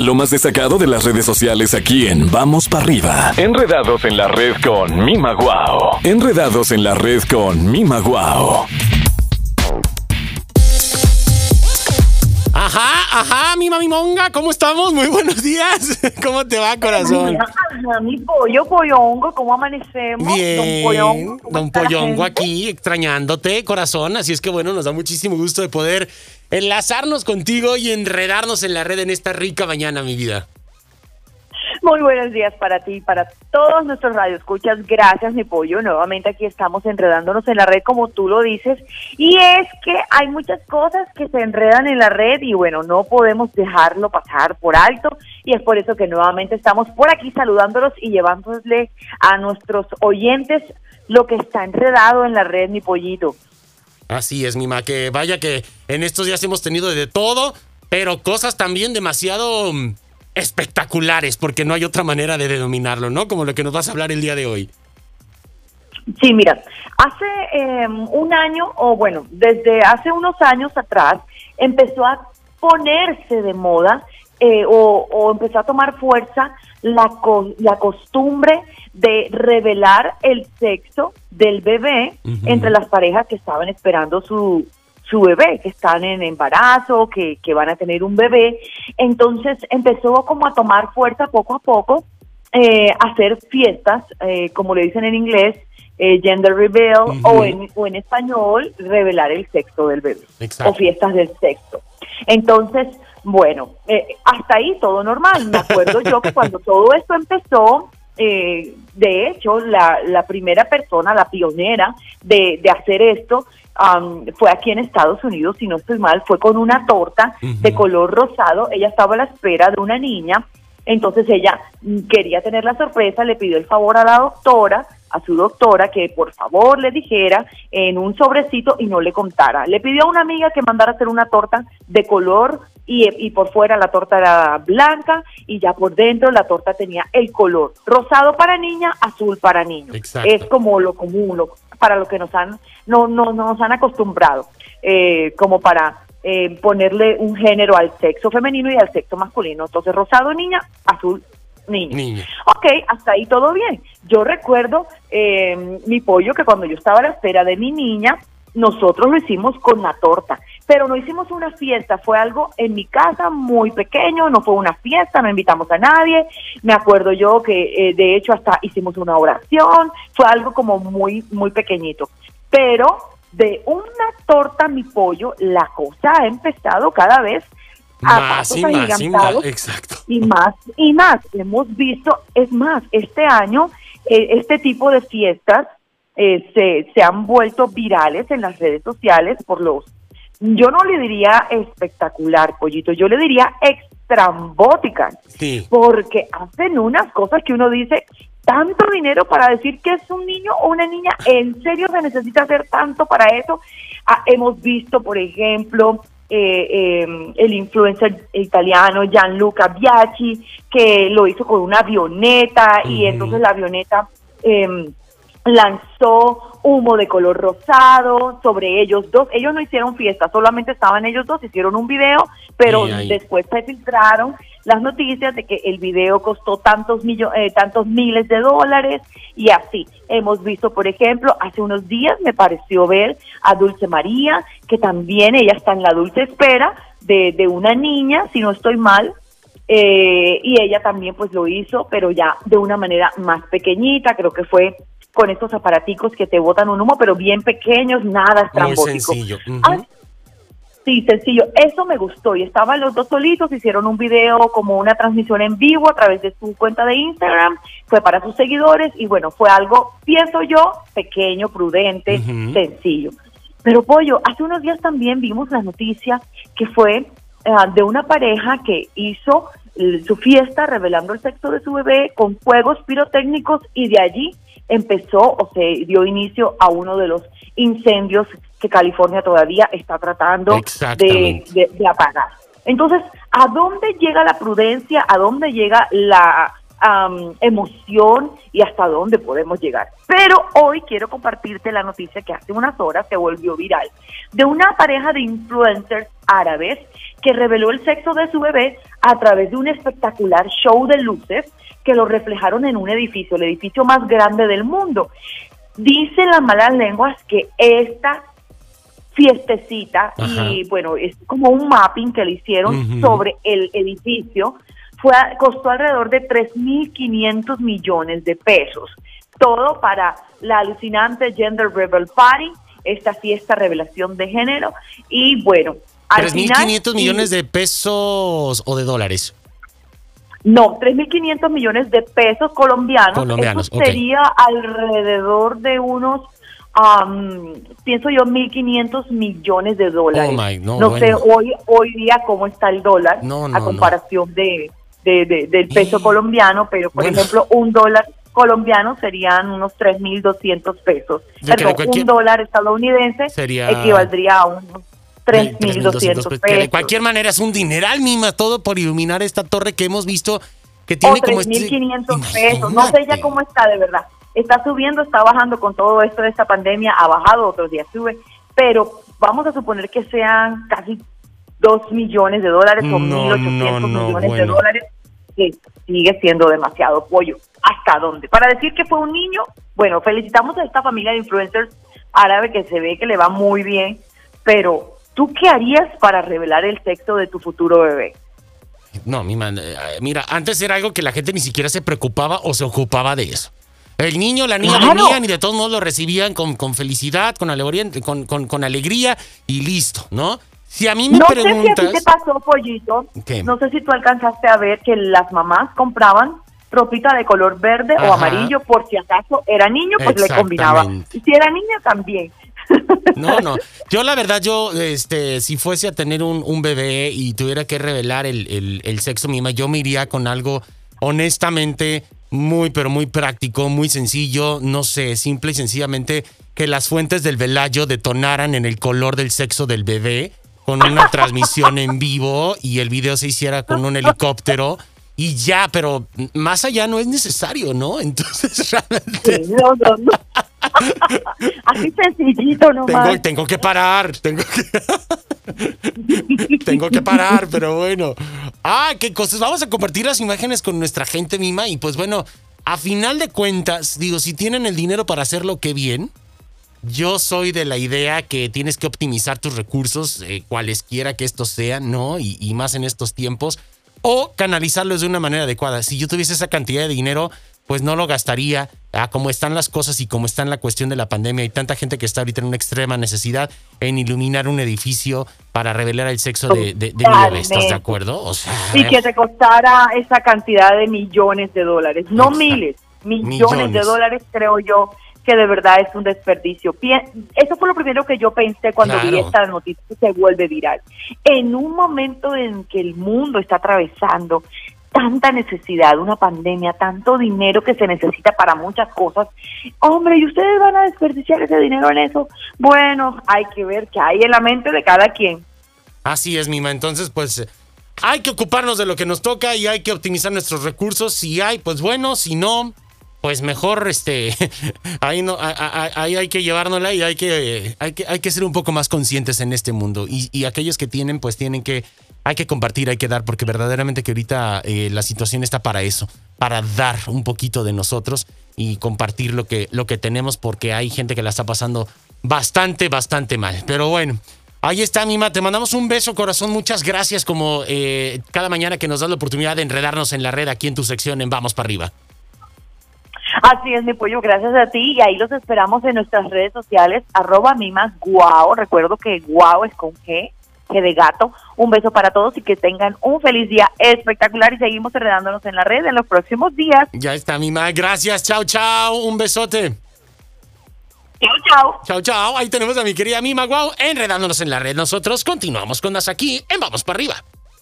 Lo más destacado de las redes sociales aquí en Vamos para arriba. Enredados en la red con Mima Guau. Enredados en la red con Mima Guau. Ajá, ajá, mi mami monga, ¿cómo estamos? Muy buenos días. ¿Cómo te va, corazón? Ajá, mi pollo, pollongo, ¿cómo amanecemos? Bien, Don Pollongo, ¿cómo don Pollongo aquí, extrañándote, corazón. Así es que bueno, nos da muchísimo gusto de poder enlazarnos contigo y enredarnos en la red en esta rica mañana, mi vida. Muy buenos días para ti y para todos nuestros radioescuchas. Gracias, mi pollo. Nuevamente aquí estamos enredándonos en la red, como tú lo dices. Y es que hay muchas cosas que se enredan en la red y bueno, no podemos dejarlo pasar por alto. Y es por eso que nuevamente estamos por aquí saludándolos y llevándole a nuestros oyentes lo que está enredado en la red, mi pollito. Así es, Mima, que vaya que en estos días hemos tenido de todo, pero cosas también demasiado mm, espectaculares, porque no hay otra manera de denominarlo, ¿no? Como lo que nos vas a hablar el día de hoy. Sí, mira, hace eh, un año, o bueno, desde hace unos años atrás, empezó a ponerse de moda eh, o, o empezó a tomar fuerza la, co- la costumbre de revelar el sexo del bebé entre las parejas que estaban esperando su, su bebé, que están en embarazo, que, que van a tener un bebé. Entonces empezó como a tomar fuerza poco a poco, eh, hacer fiestas, eh, como le dicen en inglés, eh, gender reveal, o, en, o en español, revelar el sexo del bebé, Exacto. o fiestas del sexo. Entonces, bueno, eh, hasta ahí todo normal. Me acuerdo yo que cuando todo esto empezó, eh, de hecho, la, la primera persona, la pionera de, de hacer esto, am, fue aquí en Estados Unidos, si no estoy mal, fue con una torta de color rosado. Ella estaba a la espera de una niña, entonces ella mm, quería tener la sorpresa, le pidió el favor a la doctora, a su doctora, que por favor le dijera en un sobrecito y no le contara. Le pidió a una amiga que mandara a hacer una torta de color y, y por fuera la torta era blanca y ya por dentro la torta tenía el color rosado para niña, azul para niño. Exacto. Es como lo común, lo- para lo que nos han, no, no, no nos han acostumbrado, eh, como para eh, ponerle un género al sexo femenino y al sexo masculino. Entonces, rosado niña, azul niño. Niña. Ok, hasta ahí todo bien. Yo recuerdo eh, mi pollo que cuando yo estaba a la espera de mi niña, nosotros lo hicimos con la torta, pero no hicimos una fiesta, fue algo en mi casa muy pequeño, no fue una fiesta, no invitamos a nadie, me acuerdo yo que eh, de hecho hasta hicimos una oración, fue algo como muy, muy pequeñito, pero de una torta mi pollo, la cosa ha empezado cada vez a Más y más y más. Exacto. y más y más. Hemos visto, es más, este año eh, este tipo de fiestas eh, se, se han vuelto virales en las redes sociales por los, yo no le diría espectacular, pollito, yo le diría extrambóticas, Sí. porque hacen unas cosas que uno dice, tanto dinero para decir que es un niño o una niña, ¿en serio se necesita hacer tanto para eso? Ah, hemos visto, por ejemplo, eh, eh, el influencer italiano Gianluca Biaggi, que lo hizo con una avioneta y entonces la avioneta em, lanzó humo de color rosado sobre ellos dos. Ellos no hicieron fiesta, solamente estaban ellos dos, hicieron un video, pero después se filtraron las noticias de que el video costó tantos millo- eh, tantos miles de dólares y así. Hemos visto, por ejemplo, hace unos días me pareció ver a Dulce María, que también ella está en la dulce espera de, de una niña, si no estoy mal, eh, y ella también pues lo hizo, pero ya de una manera más pequeñita, creo que fue con estos aparaticos que te botan un humo, pero bien pequeños, nada Muy estrambótico. sencillo. Ujú. Ah, Sí, sencillo. Eso me gustó. Y estaban los dos solitos, hicieron un video como una transmisión en vivo a través de su cuenta de Instagram. Fue para sus seguidores y bueno, fue algo, pienso yo, pequeño, prudente, sencillo. Pero Pollo, hace unos días también vimos la noticia que fue ah, de una pareja que hizo eh, su fiesta revelando el sexo de su bebé con fuegos pirotécnicos y de allí empezó o se dio inicio a uno de los incendios que California todavía está tratando de- de apagar. Entonces, ¿a dónde llega la prudencia? ¿A dónde llega la emoción y hasta dónde podemos llegar. Pero hoy quiero compartirte la noticia que hace unas horas se volvió viral de una pareja de influencers árabes que reveló el sexo de su bebé a través de un espectacular show de luces que lo reflejaron en un edificio, el edificio más grande del mundo. Dicen las malas lenguas que esta fiestecita y bueno, es como un mapping que le hicieron sobre el edificio, fue costó alrededor de 3.500 millones de pesos. Todo para la alucinante Gender Rebel Party, esta fiesta revelación de género y bueno, 3.500 millones de pesos o de dólares. No, 3.500 millones de pesos colombianos. Colombianos, Eso sería alrededor de unos, pienso yo, 1.500 millones de dólares. Oh no, sé hoy hoy día cómo está el dólar a comparación de, del peso colombiano, pero por ejemplo, un dólar colombiano serían unos 3.200 pesos. Perdón, un dólar estadounidense equivaldría a unos 3.200 pesos. De cualquier manera es un dineral, Mima, todo por iluminar esta torre que hemos visto que tiene como... 3.500 este... pesos. No sé ya cómo está, de verdad. Está subiendo, está bajando con todo esto de esta pandemia. Ha bajado, otros días sube. Pero vamos a suponer que sean casi 2 millones de dólares o 1.800 millones de dólares que sigue siendo demasiado pollo. ¿Hasta dónde? Para decir que fue un niño, bueno, felicitamos a esta familia de influencers árabe que se ve que le va muy bien, pero ¿Tú qué harías para revelar el sexo de tu futuro bebé? No, mi man, eh, mira, antes era algo que la gente ni siquiera se preocupaba o se ocupaba de eso. El niño, la niña venían y de todos modos lo recibían con, con felicidad, con, alegría, con, con, alegría y listo, ¿no? Si a mí me preguntas... Sé si a ti te pasó, Pollito. No sé si tú alcanzaste a ver que las mamás compraban ropita de color verde o amarillo por si acaso era niño, pues le combinaba. Y si era niña, también. No, no. Yo la verdad, yo, este, si fuese a tener un, bebé y tuviera que revelar el, el, sexo mima, yo me iría con algo honestamente muy, pero muy práctico, muy sencillo, no sé, simple y sencillamente que las fuentes del velayo detonaran en el color del sexo del bebé con una transmisión en vivo y el video se hiciera con un helicóptero y ya, pero más allá no es necesario, ¿no? Entonces realmente... no, no, no. Así sencillito nomás. Tengo, tengo que parar, tengo que... tengo que parar, pero bueno. Ah, qué cosas. Vamos a compartir las imágenes con nuestra gente mima y pues bueno, a final de cuentas, digo, si tienen el dinero para hacerlo, qué bien. Yo soy de la idea que tienes que optimizar tus recursos, eh, cualesquiera que estos sean, ¿no? Y, y más en estos tiempos o canalizarlos de una manera adecuada. Si yo tuviese esa cantidad de dinero, pues no lo gastaría a como están las cosas y como está en la cuestión de la pandemia. Hay tanta gente que está ahorita en una extrema necesidad en iluminar un edificio para revelar el sexo de, de, mi bebé. ¿Estás de acuerdo? O sea, y que te costara esa cantidad de millones de dólares, no miles, millones de dólares, creo yo que de verdad es un desperdicio. Eso fue lo primero que yo pensé cuando vi esta noticia que se vuelve viral. En un momento en que el mundo está atravesando tanta necesidad, una pandemia, tanto dinero que se necesita para muchas cosas, hombre, ¿y ustedes van a desperdiciar ese dinero en eso? Bueno, hay que ver qué hay en la mente de cada quien. Así es, Mima. Entonces, pues hay que ocuparnos de lo que nos toca y hay que optimizar nuestros recursos. Si hay, pues bueno, si no, pues mejor este ahí no ahí hay que llevárnosla y hay que, hay que hay que ser un poco más conscientes en este mundo y, aquellos que tienen pues tienen que hay que compartir hay que dar porque verdaderamente que ahorita eh, la situación está para eso para dar un poquito de nosotros y compartir lo que lo que tenemos porque hay gente que la está pasando bastante bastante mal pero bueno Ahí está, Mima. Te mandamos un beso, corazón. Muchas gracias, como eh, cada mañana que nos das la oportunidad de enredarnos en la red aquí en tu sección en Vamos para arriba. Así es, mi pollo, gracias a ti. Y ahí los esperamos en nuestras redes sociales, arroba mimas guau. Recuerdo que guau es con G, G de gato. Un beso para todos y que tengan un feliz día espectacular y seguimos enredándonos en la red en los próximos días. Ya está, Mima. Gracias. Chao, chao. Un besote. Chao, chao. Chao, chao. Ahí tenemos a mi querida Mima Guau enredándonos en la red. Nosotros continuamos con las aquí en Vamos para arriba.